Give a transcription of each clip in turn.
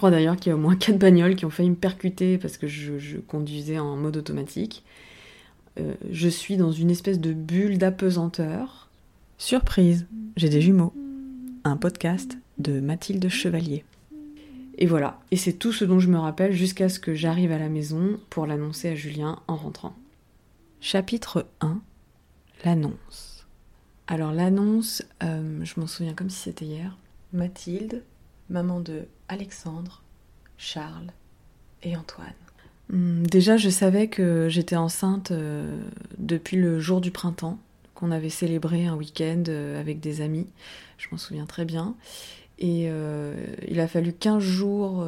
crois d'ailleurs qu'il y a au moins quatre bagnoles qui ont failli me percuter parce que je, conduisais en mode automatique. Euh, je suis dans une espèce de bulle d'apesanteur. Surprise, j'ai des jumeaux. Un podcast de Mathilde Chevalier. Et voilà, et c'est tout ce dont je me rappelle jusqu'à ce que j'arrive à la maison pour l'annoncer à Julien en rentrant. Chapitre 1 L'annonce. Alors l'annonce, euh, je m'en souviens comme si c'était hier. Mathilde, maman de Alexandre, Charles et Antoine. Hmm, déjà, je savais que j'étais enceinte euh, depuis le jour du printemps, qu'on avait célébré un week-end euh, avec des amis. Je m'en souviens très bien. Et euh, il a fallu 15 jours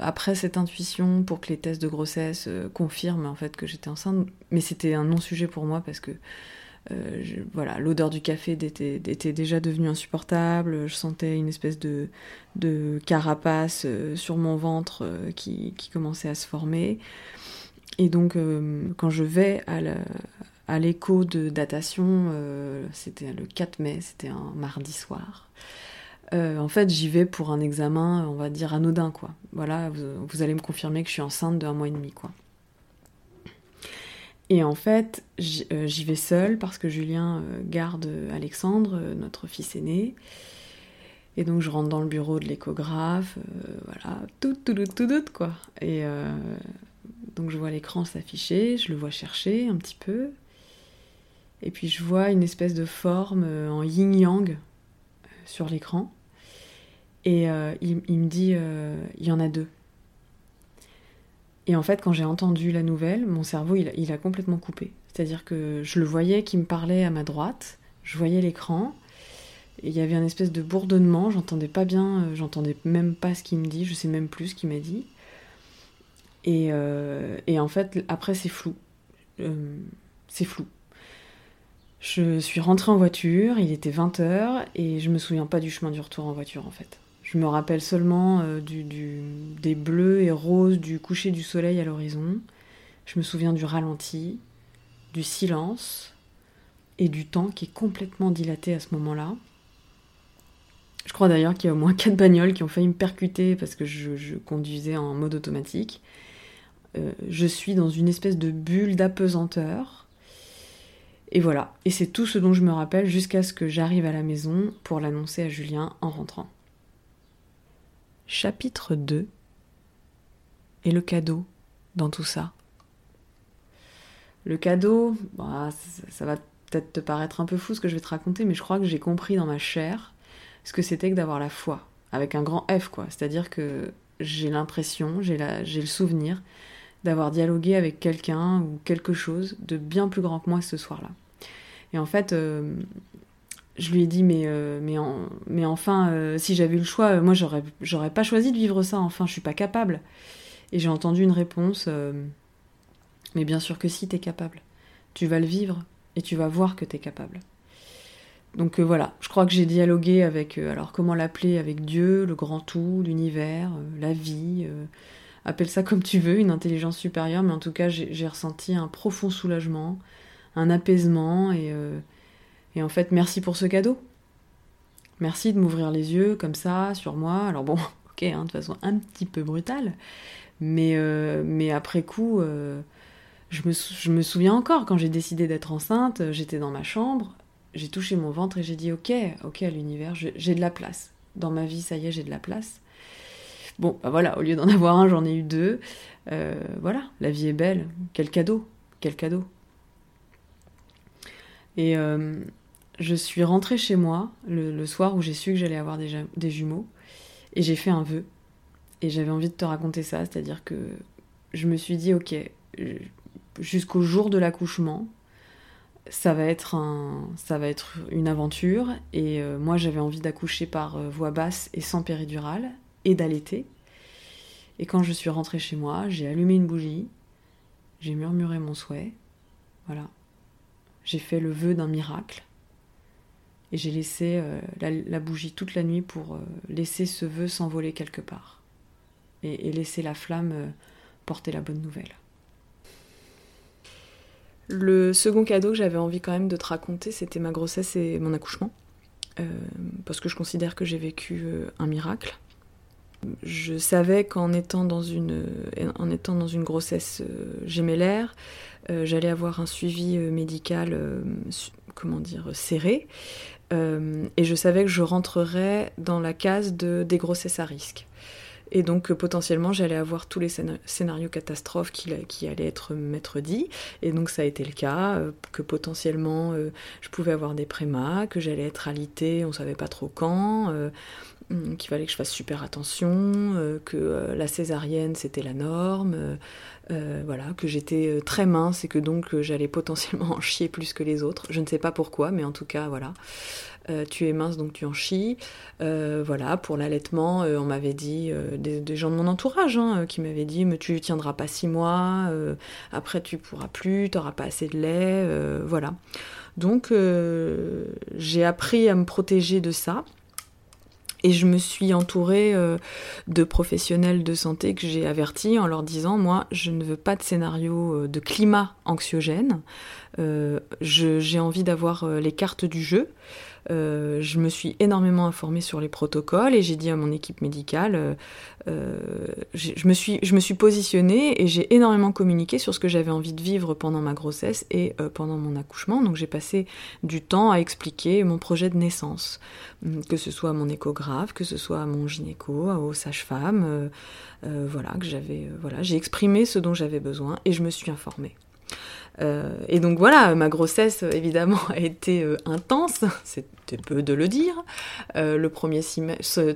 après cette intuition pour que les tests de grossesse confirment en fait que j'étais enceinte. Mais c'était un non-sujet pour moi parce que euh, voilà, l'odeur du café était, déjà devenue insupportable. Je sentais une espèce de, carapace euh, sur mon ventre euh, qui, commençait à se former. Et donc, quand je vais à l'écho de datation, c'était le 4 mai, c'était un mardi soir. en fait, j'y vais pour un examen, on va dire anodin, quoi. Voilà, vous, allez me confirmer que je suis enceinte d'un mois et demi, quoi. Et en fait, euh, j'y vais seule parce que Julien euh, garde Alexandre, euh, notre fils aîné. Et donc je rentre dans le bureau de l'échographe, voilà, tout, tout, tout, tout, tout, quoi. Et donc je vois l'écran s'afficher, je le vois chercher un petit peu. Et puis je vois une espèce de forme en yin-yang sur l'écran. Et il, me dit, il y en a deux. Et en fait, quand j'ai entendu la nouvelle, mon cerveau, il, a complètement coupé. C'est-à-dire que je le voyais qui me parlait à ma droite, je voyais l'écran, et il y avait un espèce de bourdonnement, j'entendais pas bien, euh, j'entendais même pas ce qu'il me dit, je sais même plus ce qu'il m'a dit. Et, euh, en fait, après, c'est flou. Euh, c'est flou. Je suis rentrée en voiture, il était 20h, et je me souviens pas du chemin du retour en voiture, en fait. Je me rappelle seulement euh, des bleus et roses du coucher du soleil à l'horizon. Je me souviens du ralenti, du silence et du temps qui est complètement dilaté à ce moment-là. Je crois d'ailleurs qu'il y a au moins quatre bagnoles qui ont failli me percuter parce que je, conduisais en mode automatique. Euh, je suis dans une espèce de bulle d'apesanteur. Et voilà, et c'est tout ce dont je me rappelle jusqu'à ce que j'arrive à la maison pour l'annoncer à Julien en rentrant. Chapitre 2 Et le cadeau dans tout ça Le cadeau, bah, ça, va peut-être te paraître un peu fou ce que je vais te raconter, mais je crois que j'ai compris dans ma chair ce que c'était que d'avoir la foi, avec un grand F, quoi. C'est-à-dire que j'ai l'impression, j'ai le souvenir d'avoir dialogué avec quelqu'un ou quelque chose de bien plus grand que moi ce soir-là. Et en fait, euh, je lui ai dit mais euh, enfin euh, si j'avais eu le choix euh, moi j'aurais j'aurais pas choisi de vivre ça. Enfin je suis pas capable. Et j'ai entendu une réponse mais bien sûr que si t'es capable. Tu vas le vivre et tu vas voir que t'es capable. Donc voilà. Je crois que j'ai dialogué avec alors comment l'appeler avec Dieu le grand tout l'univers la vie appelle ça comme tu veux une intelligence supérieure. Mais en tout cas j'ai ressenti un profond soulagement un apaisement et et en fait, merci pour ce cadeau. Merci de m'ouvrir les yeux comme ça sur moi. Alors bon, ok, hein, de façon un petit peu brutale, mais, euh, mais après coup, euh, je, me, je, me, souviens encore quand j'ai décidé d'être enceinte, j'étais dans ma chambre, j'ai touché mon ventre et j'ai dit ok, ok à l'univers, j'ai de la place. Dans ma vie, ça y est, j'ai de la place. Bon, bah voilà, au lieu d'en avoir un, j'en ai eu deux. Euh, voilà, la vie est belle. Quel cadeau, quel cadeau. Et, je suis rentrée chez moi le, soir où j'ai su que j'allais avoir des, jumeaux et j'ai fait un vœu. Et j'avais envie de te raconter ça, c'est-à-dire que je me suis dit, ok, jusqu'au jour de l'accouchement, ça va être une aventure. Et euh, moi, j'avais envie d'accoucher par euh, voix basse et sans péridurale et d'allaiter. Et quand je suis rentrée chez moi, j'ai allumé une bougie, j'ai murmuré mon souhait, voilà. J'ai fait le vœu d'un miracle. Et j'ai laissé euh, la, bougie toute la nuit pour euh, laisser ce vœu s'envoler quelque part. Et, laisser la flamme euh, porter la bonne nouvelle. Le second cadeau que j'avais envie quand même de te raconter, c'était ma grossesse et mon accouchement. parce que je considère que j'ai vécu un miracle. Je savais qu'en étant dans une, en étant dans une grossesse gémellaire, j'allais avoir un suivi médical, comment dire, serré. et je savais que je rentrerais dans la case de, des grossesses à risque. Et donc potentiellement j'allais avoir tous les scénarios catastrophes qui, allaient être maître dit. Et donc ça a été le cas, euh, que potentiellement euh, je pouvais avoir des prémas, que j'allais être alitée, on savait pas trop quand, euh, qu'il fallait que je fasse super attention, que la césarienne c'était la norme, voilà, que j'étais très mince et que donc j'allais potentiellement en chier plus que les autres. Je ne sais pas pourquoi, mais en tout cas voilà. Euh, tu es mince donc tu en chies. Euh, voilà, pour l'allaitement, euh, on m'avait dit, des, gens de mon entourage hein, qui m'avaient dit, mais tu tiendras pas six mois, après tu pourras plus, tu n'auras pas assez de lait, voilà. Donc j'ai appris à me protéger de ça. Et je me suis entourée de professionnels de santé que j'ai avertis en leur disant, moi, je ne veux pas de scénario de climat anxiogène. j'ai envie d'avoir les cartes du jeu. Euh, je me suis énormément informée sur les protocoles et j'ai dit à mon équipe médicale, euh, euh, je, me suis, positionnée et j'ai énormément communiqué sur ce que j'avais envie de vivre pendant ma grossesse et pendant mon accouchement. Donc j'ai passé du temps à expliquer mon projet de naissance, hum, que ce soit à mon échographe, que ce soit à mon gynéco, aux sages-femmes, voilà, que j'avais, voilà, j'ai exprimé ce dont j'avais besoin et je me suis informée. Euh, et donc voilà, ma grossesse évidemment a été euh, intense, c'était peu de le dire. Euh, le premier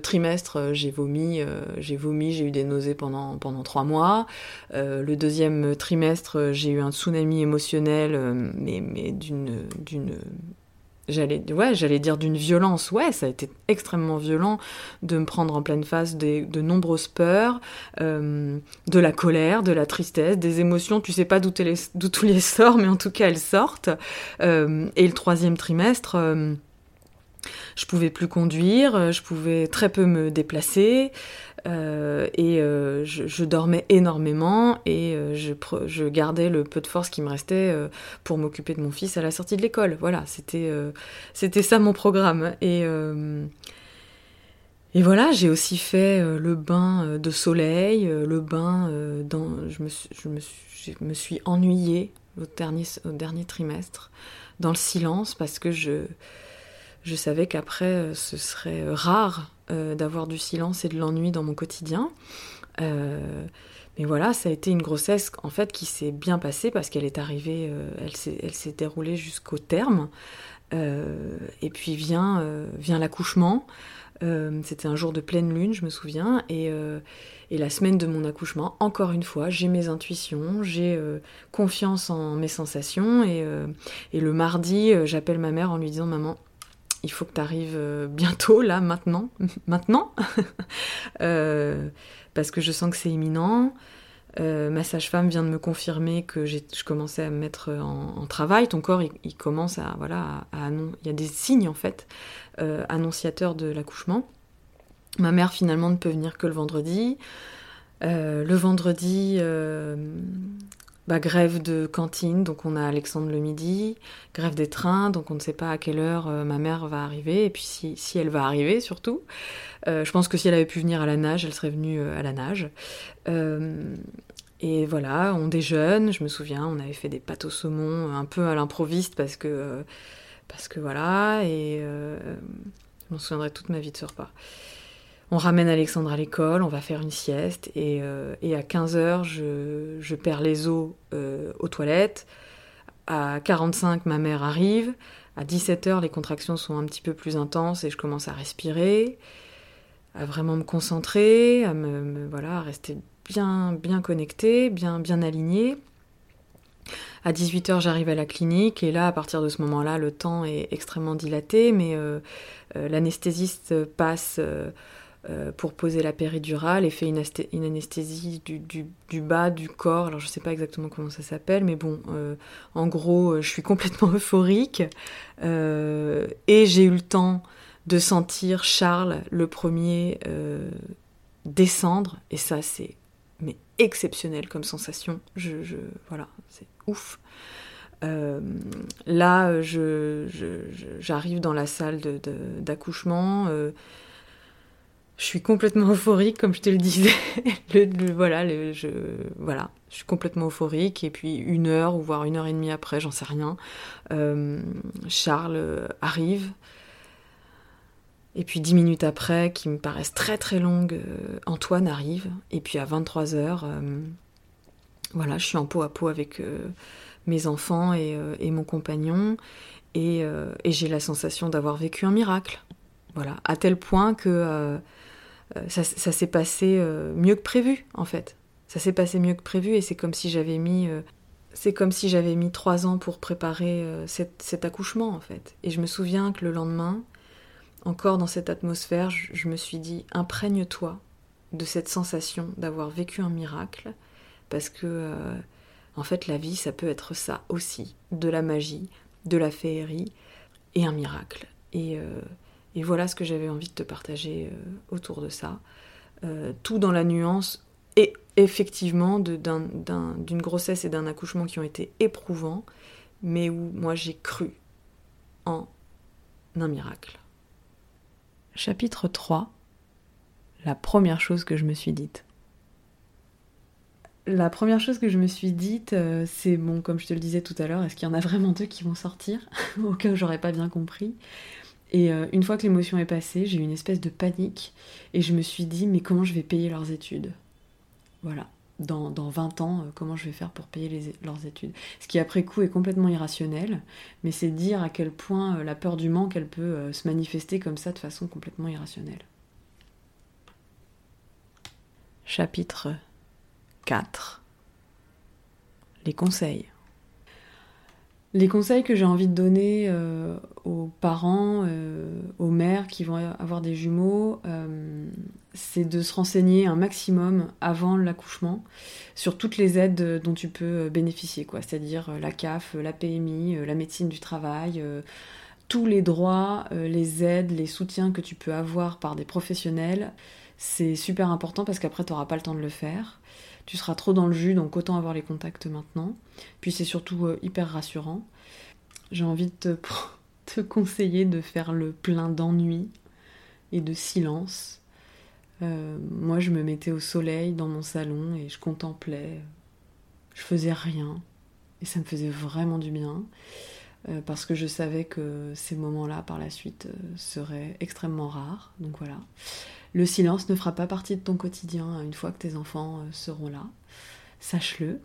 trimestre, j'ai vomi, j'ai vomi, j'ai eu des nausées pendant trois mois. le deuxième trimestre, j'ai eu un tsunami émotionnel, mais d'une j'allais dire d'une violence. Ouais ça a été extrêmement violent de me prendre en pleine face des, de nombreuses peurs euh, de la colère de la tristesse des émotions. Tu sais pas d'où tout les sort mais en tout cas elles sortent. Euh, et le troisième trimestre euh, je pouvais plus conduire je pouvais très peu me déplacer euh, et euh, je, dormais énormément et euh, je, gardais le peu de force qui me restait pour m'occuper de mon fils à la sortie de l'école. Voilà, c'était ça mon programme. Et, et voilà, j'ai aussi fait le bain de soleil, le bain dans. Je me, je me, suis, je me suis ennuyée au dernier, au dernier trimestre dans le silence parce que je, je savais qu'après ce serait rare euh, d'avoir du silence et de l'ennui dans mon quotidien. Euh, mais voilà, ça a été une grossesse en fait qui s'est bien passée parce qu'elle est arrivée, euh, elle s'est déroulée jusqu'au terme. et puis vient, vient l'accouchement. C'était un jour de pleine lune, je me souviens. Et, et, la semaine de mon accouchement, encore une fois, j'ai mes intuitions, j'ai confiance en mes sensations. Et, et le mardi, j'appelle ma mère en lui disant Maman, il faut que tu arrives euh, bientôt, là, maintenant, maintenant, euh, parce que je sens que c'est imminent. Euh, ma sage-femme vient de me confirmer que je commençais à me mettre en, travail. Ton corps, il, commence à, voilà, il y a des signes en fait annonciateurs de l'accouchement. Ma mère finalement ne peut venir que le vendredi. le vendredi, bah, grève de cantine, donc on a Alexandre le midi, grève des trains, donc on ne sait pas à quelle heure euh, ma mère va arriver, et puis si, elle va arriver surtout. Euh, je pense que si elle avait pu venir à la nage, elle serait venue euh, à la nage. et voilà, on déjeune, je me souviens, on avait fait des pâtes au saumon un peu à l'improviste parce que, parce que voilà, et je m'en souviendrai toute ma vie de ce repas. On ramène Alexandre à l'école, on va faire une sieste et, euh, à 15h, je, perds les os euh, aux toilettes. À 45, ma mère arrive. À 17h, les contractions sont un petit peu plus intenses et je commence à respirer, à vraiment me concentrer, à me, voilà, rester bien bien connectée, bien bien alignée. À 18h, j'arrive à la clinique et là, à partir de ce moment-là, le temps est extrêmement dilaté, mais euh, l'anesthésiste passe pour poser la péridurale et fait une, anesthésie du, bas du corps. Alors je sais pas exactement comment ça s'appelle, mais bon, euh, en gros, euh, je suis complètement euphorique et j'ai eu le temps de sentir Charles le premier descendre et ça c'est exceptionnel comme sensation. Je, voilà, c'est ouf. là, j'arrive dans la salle d'accouchement Je suis complètement euphorique, comme je te le disais. voilà, je, voilà, je suis complètement euphorique. Et puis une heure, ou voire une heure et demie après, j'en sais rien, euh, Charles arrive. Et puis dix minutes après, qui me paraissent très très longues, euh, Antoine arrive. Et puis à 23 heures, euh, voilà, je suis en peau à peau avec mes enfants et, mon compagnon. Et, et j'ai la sensation d'avoir vécu un miracle. Voilà, à tel point que euh, ça, s'est passé euh, mieux que prévu, en fait. Ça s'est passé mieux que prévu et c'est comme si j'avais mis euh, c'est comme si j'avais mis trois ans pour préparer cet, accouchement en fait. Et je me souviens que le lendemain, encore dans cette atmosphère, je, me suis dit imprègne-toi de cette sensation d'avoir vécu un miracle, parce que en fait la vie ça peut être ça aussi, de la magie, de la féerie et un miracle. Et, et voilà ce que j'avais envie de te partager euh, autour de ça. Euh, tout dans la nuance et effectivement d'une grossesse et d'un accouchement qui ont été éprouvants, mais où moi j'ai cru en un miracle. Chapitre 3 La première chose que je me suis dite. La première chose que je me suis dite, euh, c'est bon, comme je te le disais tout à l'heure, est-ce qu'il y en a vraiment deux qui vont sortir? Au cas où j'aurais pas bien compris. Et euh, une fois que l'émotion est passée, j'ai eu une espèce de panique et je me suis dit mais comment je vais payer leurs études? Voilà. Dans, dans 20 ans, euh, comment je vais faire pour payer leurs études? Ce qui après coup est complètement irrationnel, mais c'est dire à quel point euh, la peur du manque, elle peut se manifester comme ça de façon complètement irrationnelle. Chapitre 4 Les conseils. Les conseils que j'ai envie de donner euh, aux parents, euh, aux mères qui vont avoir des jumeaux, euh, c'est de se renseigner un maximum avant l'accouchement sur toutes les aides dont tu peux bénéficier, quoi. C'est-à-dire la CAF, la PMI, la médecine du travail, tous les droits, les aides, les soutiens que tu peux avoir par des professionnels. C'est super important parce qu'après, tu n'auras pas le temps de le faire tu seras trop dans le jus, donc autant avoir les contacts maintenant. Puis c'est surtout euh, hyper rassurant. J'ai envie de te, conseiller de faire le plein d'ennui et de silence. Euh, moi, je me mettais au soleil dans mon salon et je contemplais. Je faisais rien. Et ça me faisait vraiment du bien. Euh, parce que je savais que ces moments-là, par la suite, seraient extrêmement rares. Donc voilà. Le silence ne fera pas partie de ton quotidien une fois que tes enfants euh, seront là. Sache-le.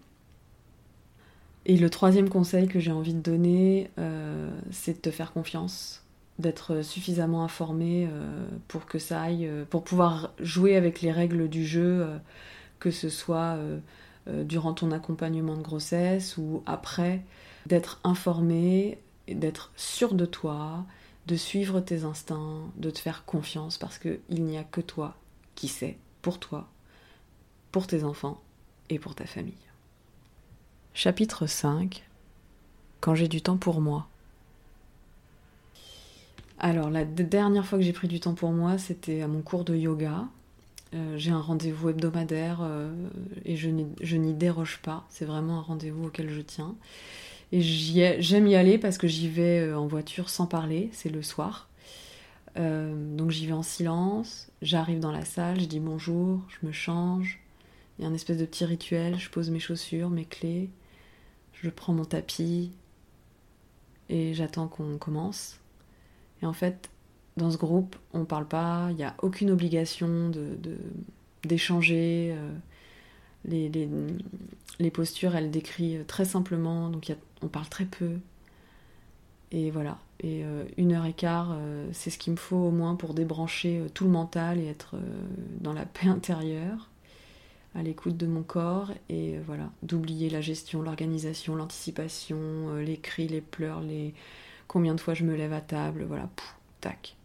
Et le troisième conseil que j'ai envie de donner, euh, c'est de te faire confiance, d'être suffisamment informé euh, pour que ça aille, pour pouvoir jouer avec les règles du jeu, que ce soit durant ton accompagnement de grossesse ou après, d'être informé, d'être sûr de toi, de suivre tes instincts, de te faire confiance parce qu'il n'y a que toi qui sais pour toi, pour tes enfants et pour ta famille. Chapitre 5 Quand j'ai du temps pour moi. Alors, la dernière fois que j'ai pris du temps pour moi, c'était à mon cours de yoga. Euh, j'ai un rendez-vous hebdomadaire euh, et je n'y déroge pas. C'est vraiment un rendez-vous auquel je tiens. Et j'aime y aller parce que j'y vais euh, en voiture sans parler, c'est le soir. Euh, donc j'y vais en silence, j'arrive dans la salle, je dis bonjour, je me change. Il y a un espèce de petit rituel, je pose mes chaussures, mes clés, je prends mon tapis et j'attends qu'on commence. Et en fait, dans ce groupe, on ne parle pas, il n'y a aucune obligation d'échanger. De, les, postures, elle décrit très simplement, donc on parle très peu. Et voilà. Et euh, une heure et quart, euh, c'est ce qu'il me faut au moins pour débrancher euh, tout le mental et être dans la paix intérieure, à l'écoute de mon corps, et voilà, d'oublier la gestion, l'organisation, l'anticipation, les cris, les pleurs, les combien de fois je me lève à table, voilà, pouf, tac.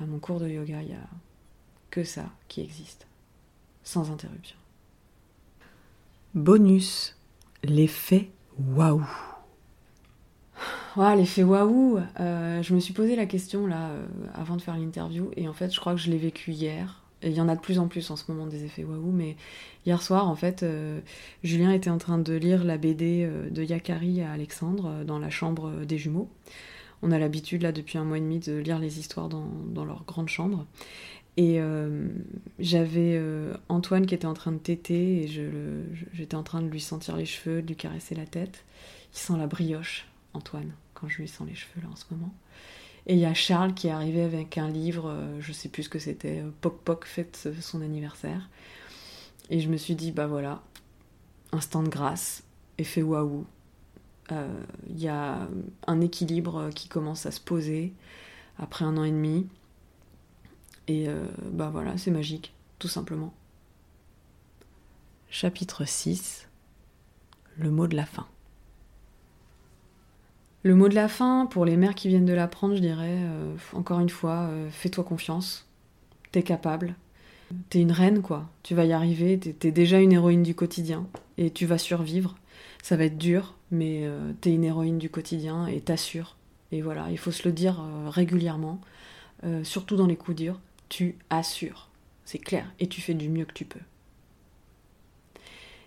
À mon cours de yoga, il n'y a que ça qui existe, sans interruption. Bonus, l'effet waouh. l'effet waouh, euh, je me suis posé la question là euh, avant de faire l'interview et en fait je crois que je l'ai vécu hier. Il y en a de plus en plus en ce moment des effets waouh, mais hier soir en fait euh, Julien était en train de lire la BD de Yakari à Alexandre dans la chambre des jumeaux. On a l'habitude là depuis un mois et demi de lire les histoires dans, dans leur grande chambre. Et euh, j'avais euh, Antoine qui était en train de téter et j'étais en train de lui sentir les cheveux, de lui caresser la tête. Il sent la brioche, Antoine, quand je lui sens les cheveux là en ce moment. Et il y a Charles qui est arrivé avec un livre, euh, je sais plus ce que c'était, Poc Poc fête son anniversaire. Et je me suis dit, bah voilà, instant de grâce, effet waouh. Il y a un équilibre qui commence à se poser après un an et demi. Et euh, bah voilà, c'est magique, tout simplement. Chapitre 6 Le mot de la fin. Le mot de la fin, pour les mères qui viennent de l'apprendre, je dirais, euh, encore une fois, euh, fais-toi confiance. T'es capable. T'es une reine, quoi. Tu vas y arriver. T'es déjà une héroïne du quotidien. Et tu vas survivre. Ça va être dur, mais t'es une héroïne du quotidien et t'assures. Et voilà, il faut se le dire régulièrement, surtout dans les coups durs tu assures. C'est clair. Et tu fais du mieux que tu peux.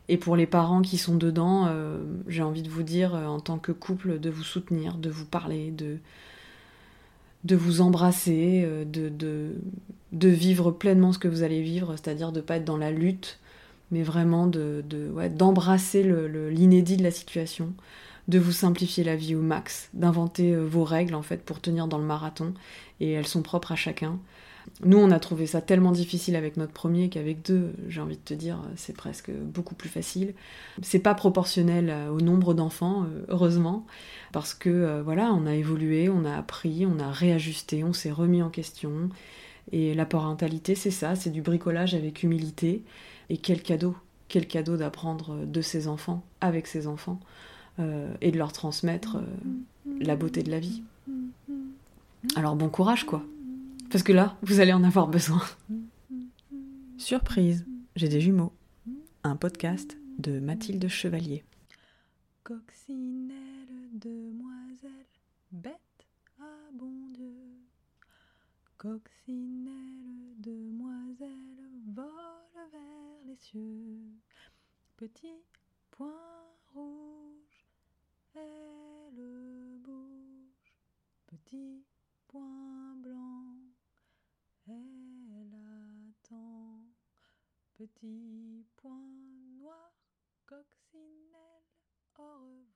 Et pour les parents qui sont dedans, euh, j'ai envie de vous dire, euh, en tant que couple, de vous soutenir, de vous parler, de, vous embrasser, euh, de, vivre pleinement ce que vous allez vivre, c'est-à-dire de ne pas être dans la lutte, mais vraiment de, d'embrasser l'inédit de la situation, de vous simplifier la vie au max, d'inventer vos règles en fait pour tenir dans le marathon, et elles sont propres à chacun. Nous, on a trouvé ça tellement difficile avec notre premier qu'avec deux, j'ai envie de te dire, c'est presque beaucoup plus facile. C'est pas proportionnel au nombre d'enfants, euh, heureusement, parce que euh, voilà, on a évolué, on a appris, on a réajusté, on s'est remis en question. Et la parentalité, c'est ça, c'est du bricolage avec humilité. Et quel cadeau, quel cadeau d'apprendre de ses enfants, avec ses enfants, euh, et de leur transmettre la beauté de la vie. Alors bon courage, quoi. Parce que là, vous allez en avoir besoin. Surprise, j'ai des jumeaux. Un podcast de Mathilde Chevalier. Coccinelle, demoiselle, bête à bon Dieu. Coccinelle, demoiselle, vole vers les cieux. Petit point rouge, elle bouge. Petit point blanc. Elle attend, petit point noir, coccinelle, au revoir.